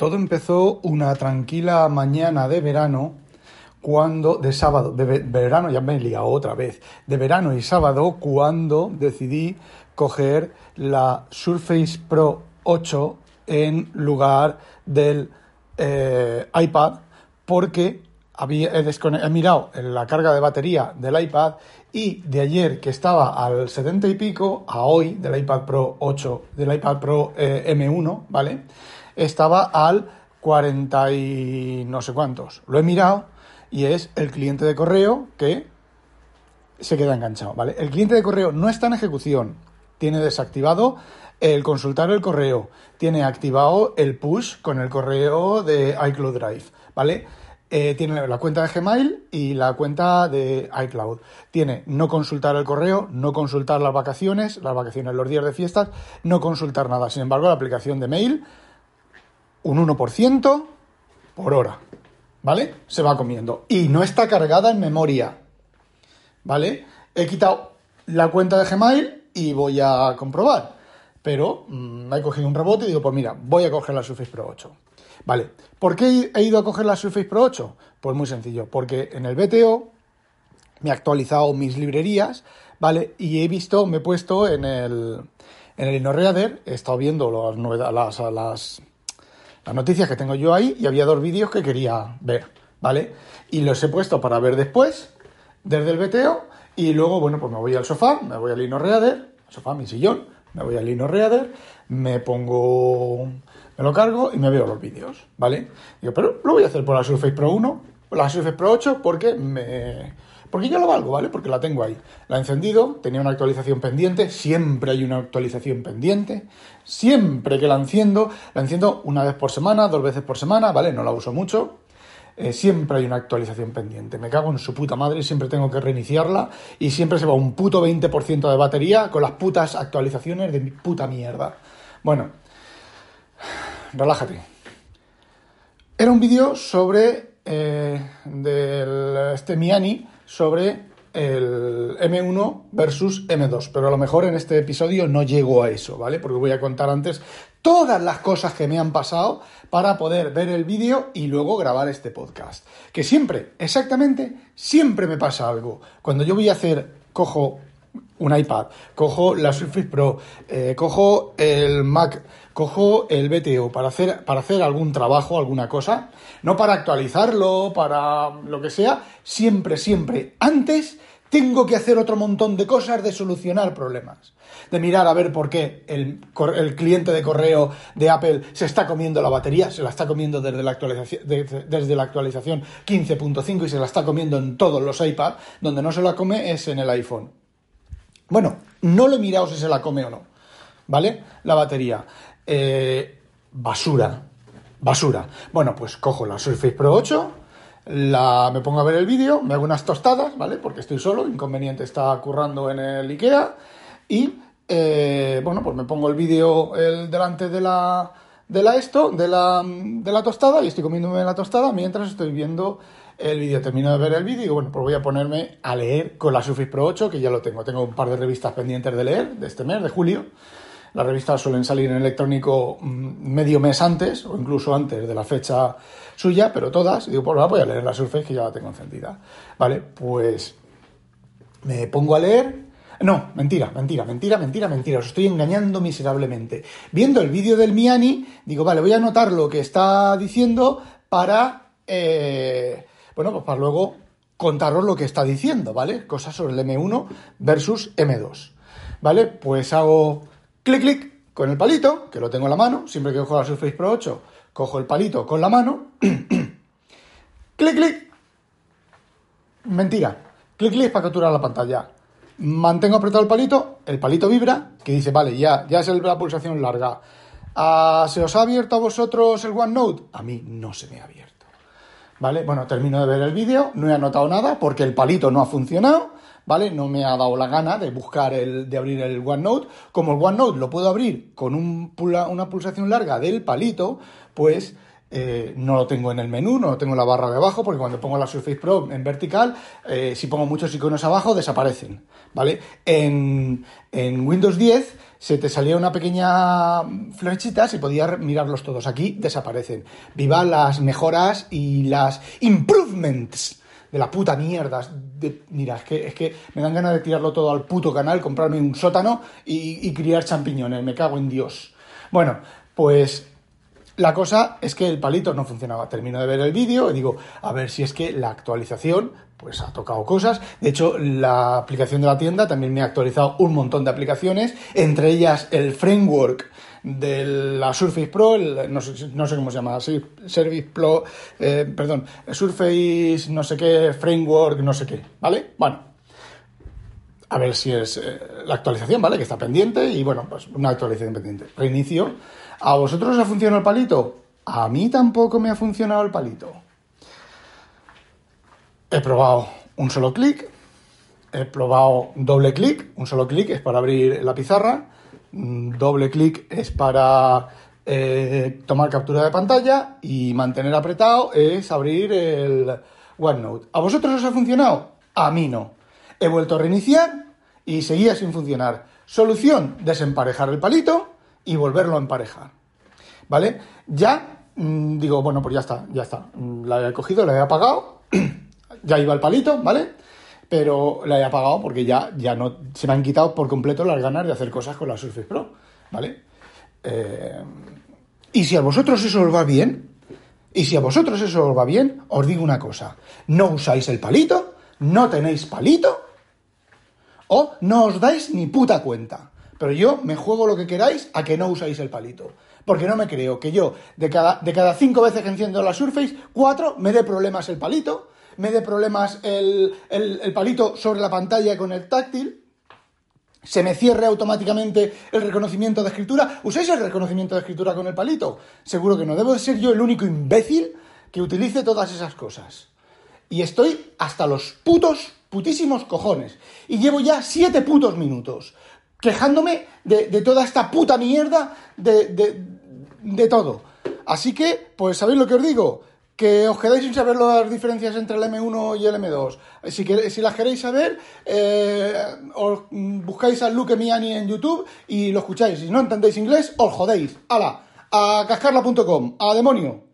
Todo empezó una tranquila mañana de verano, cuando, de sábado, de verano, ya me he liado otra vez, de verano y sábado, cuando decidí coger la Surface Pro 8 en lugar del eh, iPad, porque había, he, mirado la carga de batería del iPad y de ayer que estaba al 70 y pico a hoy del iPad Pro 8, del iPad Pro eh, M1, ¿vale? Estaba al 40 y no sé cuántos. Lo he mirado y es el cliente de correo que se queda enganchado, ¿vale? El cliente de correo no está en ejecución, tiene desactivado el consultar el correo, tiene activado el push con el correo de iCloud Drive, ¿vale? Eh, tiene la cuenta de Gmail y la cuenta de iCloud. Tiene no consultar el correo, no consultar las vacaciones, las vacaciones, los días de fiestas, no consultar nada. Sin embargo, la aplicación de mail, un 1% por hora. ¿Vale? Se va comiendo. Y no está cargada en memoria. ¿Vale? He quitado la cuenta de Gmail y voy a comprobar. Pero mm, he cogido un rebote y digo, pues mira, voy a coger la Surface Pro 8. Vale, ¿por qué he ido a coger la Surface Pro 8? Pues muy sencillo, porque en el BTO me he actualizado mis librerías, ¿vale? Y he visto, me he puesto en el, en el InnoReader, he estado viendo las, las, las, las noticias que tengo yo ahí y había dos vídeos que quería ver, ¿vale? Y los he puesto para ver después, desde el BTO, y luego, bueno, pues me voy al sofá, me voy al InnoReader, sofá, mi sillón, me voy al InnoReader, me pongo me lo cargo y me veo los vídeos, ¿vale? Digo, pero lo voy a hacer por la Surface Pro 1, por la Surface Pro 8, porque me... Porque ya lo valgo, ¿vale? Porque la tengo ahí. La he encendido, tenía una actualización pendiente, siempre hay una actualización pendiente. Siempre que la enciendo, la enciendo una vez por semana, dos veces por semana, ¿vale? No la uso mucho. Eh, siempre hay una actualización pendiente. Me cago en su puta madre y siempre tengo que reiniciarla y siempre se va un puto 20% de batería con las putas actualizaciones de mi puta mierda. Bueno, relájate. Era un vídeo sobre eh, del, este Miani sobre el M1 versus M2, pero a lo mejor en este episodio no llego a eso, ¿vale? Porque voy a contar antes todas las cosas que me han pasado para poder ver el vídeo y luego grabar este podcast. Que siempre, exactamente, siempre me pasa algo. Cuando yo voy a hacer, cojo un iPad, cojo la Surface Pro, eh, cojo el Mac, cojo el BTO para hacer, para hacer algún trabajo, alguna cosa, no para actualizarlo, para lo que sea, siempre, siempre, antes tengo que hacer otro montón de cosas de solucionar problemas. De mirar a ver por qué el, el cliente de correo de Apple se está comiendo la batería, se la está comiendo desde la actualización, desde la actualización 15.5 y se la está comiendo en todos los iPads, donde no se la come es en el iPhone. Bueno, no lo he mirado si se la come o no, ¿vale? La batería. Eh, basura, basura. Bueno, pues cojo la Surface Pro 8, la, me pongo a ver el vídeo, me hago unas tostadas, ¿vale? Porque estoy solo, inconveniente está currando en el IKEA. Y, eh, bueno, pues me pongo el vídeo delante de la, de la esto, de la, de la tostada, y estoy comiéndome la tostada mientras estoy viendo el vídeo, termino de ver el vídeo y bueno, pues voy a ponerme a leer con la Surface Pro 8, que ya lo tengo. Tengo un par de revistas pendientes de leer de este mes, de julio. Las revistas suelen salir en electrónico mm, medio mes antes o incluso antes de la fecha suya, pero todas, digo, pues voy a leer la Surface que ya la tengo encendida. Vale, pues me pongo a leer. No, mentira, mentira, mentira, mentira, mentira. Os estoy engañando miserablemente. Viendo el vídeo del Miani, digo, vale, voy a anotar lo que está diciendo para eh, bueno, pues para luego contaros lo que está diciendo, ¿vale? Cosas sobre el M1 versus M2. ¿Vale? Pues hago clic, clic con el palito, que lo tengo en la mano, siempre que cojo la Surface Pro 8, cojo el palito con la mano, clic, clic, mentira, clic, clic para capturar la pantalla. Mantengo apretado el palito, el palito vibra, que dice, vale, ya, ya es la pulsación larga. Ah, ¿Se os ha abierto a vosotros el OneNote? A mí no se me ha abierto. ¿vale? Bueno, termino de ver el vídeo, no he anotado nada porque el palito no ha funcionado, ¿vale? No me ha dado la gana de buscar el, de abrir el OneNote. Como el OneNote lo puedo abrir con una pulsación larga del palito, pues eh, no lo tengo en el menú, no lo tengo en la barra de abajo, porque cuando pongo la Surface Pro en vertical, eh, si pongo muchos iconos abajo, desaparecen, ¿vale? En, Windows 10 se te salía una pequeña flechita y podías mirarlos todos. Aquí desaparecen. Viva las mejoras y las improvements de la puta mierda. De, mira, es que, es que me dan ganas de tirarlo todo al puto canal, comprarme un sótano y, y criar champiñones. Me cago en Dios. Bueno, pues la cosa es que el palito no funcionaba. Termino de ver el vídeo y digo, a ver si es que la actualización pues ha tocado cosas. De hecho, la aplicación de la tienda también me ha actualizado un montón de aplicaciones, entre ellas el framework de la Surface Pro, no, sé, no, sé, cómo se llama, sí, Service Pro, eh, perdón, Surface no sé qué, framework no sé qué, ¿vale? Bueno, a ver si es eh, la actualización, ¿vale? Que está pendiente y bueno, pues una actualización pendiente. Reinicio ¿A vosotros os ha funcionado el palito? A mí tampoco me ha funcionado el palito. He probado un solo clic, he probado doble clic, un solo clic es para abrir la pizarra, mm, doble clic es para eh, tomar captura de pantalla y mantener apretado es abrir el OneNote. ¿A vosotros os ha funcionado? A mí no. He vuelto a reiniciar y seguía sin funcionar. Solución, desemparejar el palito y volverlo a emparejar. ¿Vale? Ya mm, digo, bueno, pues ya está, ya está. Mm, la he cogido, la he apagado, ya iba el palito, ¿vale? Pero la he apagado porque ya, ya no se me han quitado por completo las ganas de hacer cosas con la Surface Pro, ¿vale? Eh, y si a vosotros eso os va bien, y si a vosotros eso os va bien, os digo una cosa, no usáis el palito, no tenéis palito, o no os dais ni puta cuenta. Pero yo me juego lo que queráis a que no usáis el palito. Porque no me creo que yo, de cada, de cada cinco veces que enciendo la Surface, cuatro me dé problemas el palito, me dé problemas el, el, palito sobre la pantalla con el táctil, se me cierre automáticamente el reconocimiento de escritura. ¿Usáis el reconocimiento de escritura con el palito? Seguro que no. Debo de ser yo el único imbécil que utilice todas esas cosas. Y estoy hasta los putos, putísimos cojones. Y llevo ya siete putos minutos quejándome de, toda esta puta mierda de, de, todo. Así que, pues, ¿sabéis lo que os digo? Que os quedáis sin saber las diferencias entre el M1 y el M2. Si, si las queréis saber, eh, os buscáis a Luke Miani en YouTube y lo escucháis. Si no entendéis inglés, os jodéis. ¡Hala! A cascarla.com. ¡A demonio!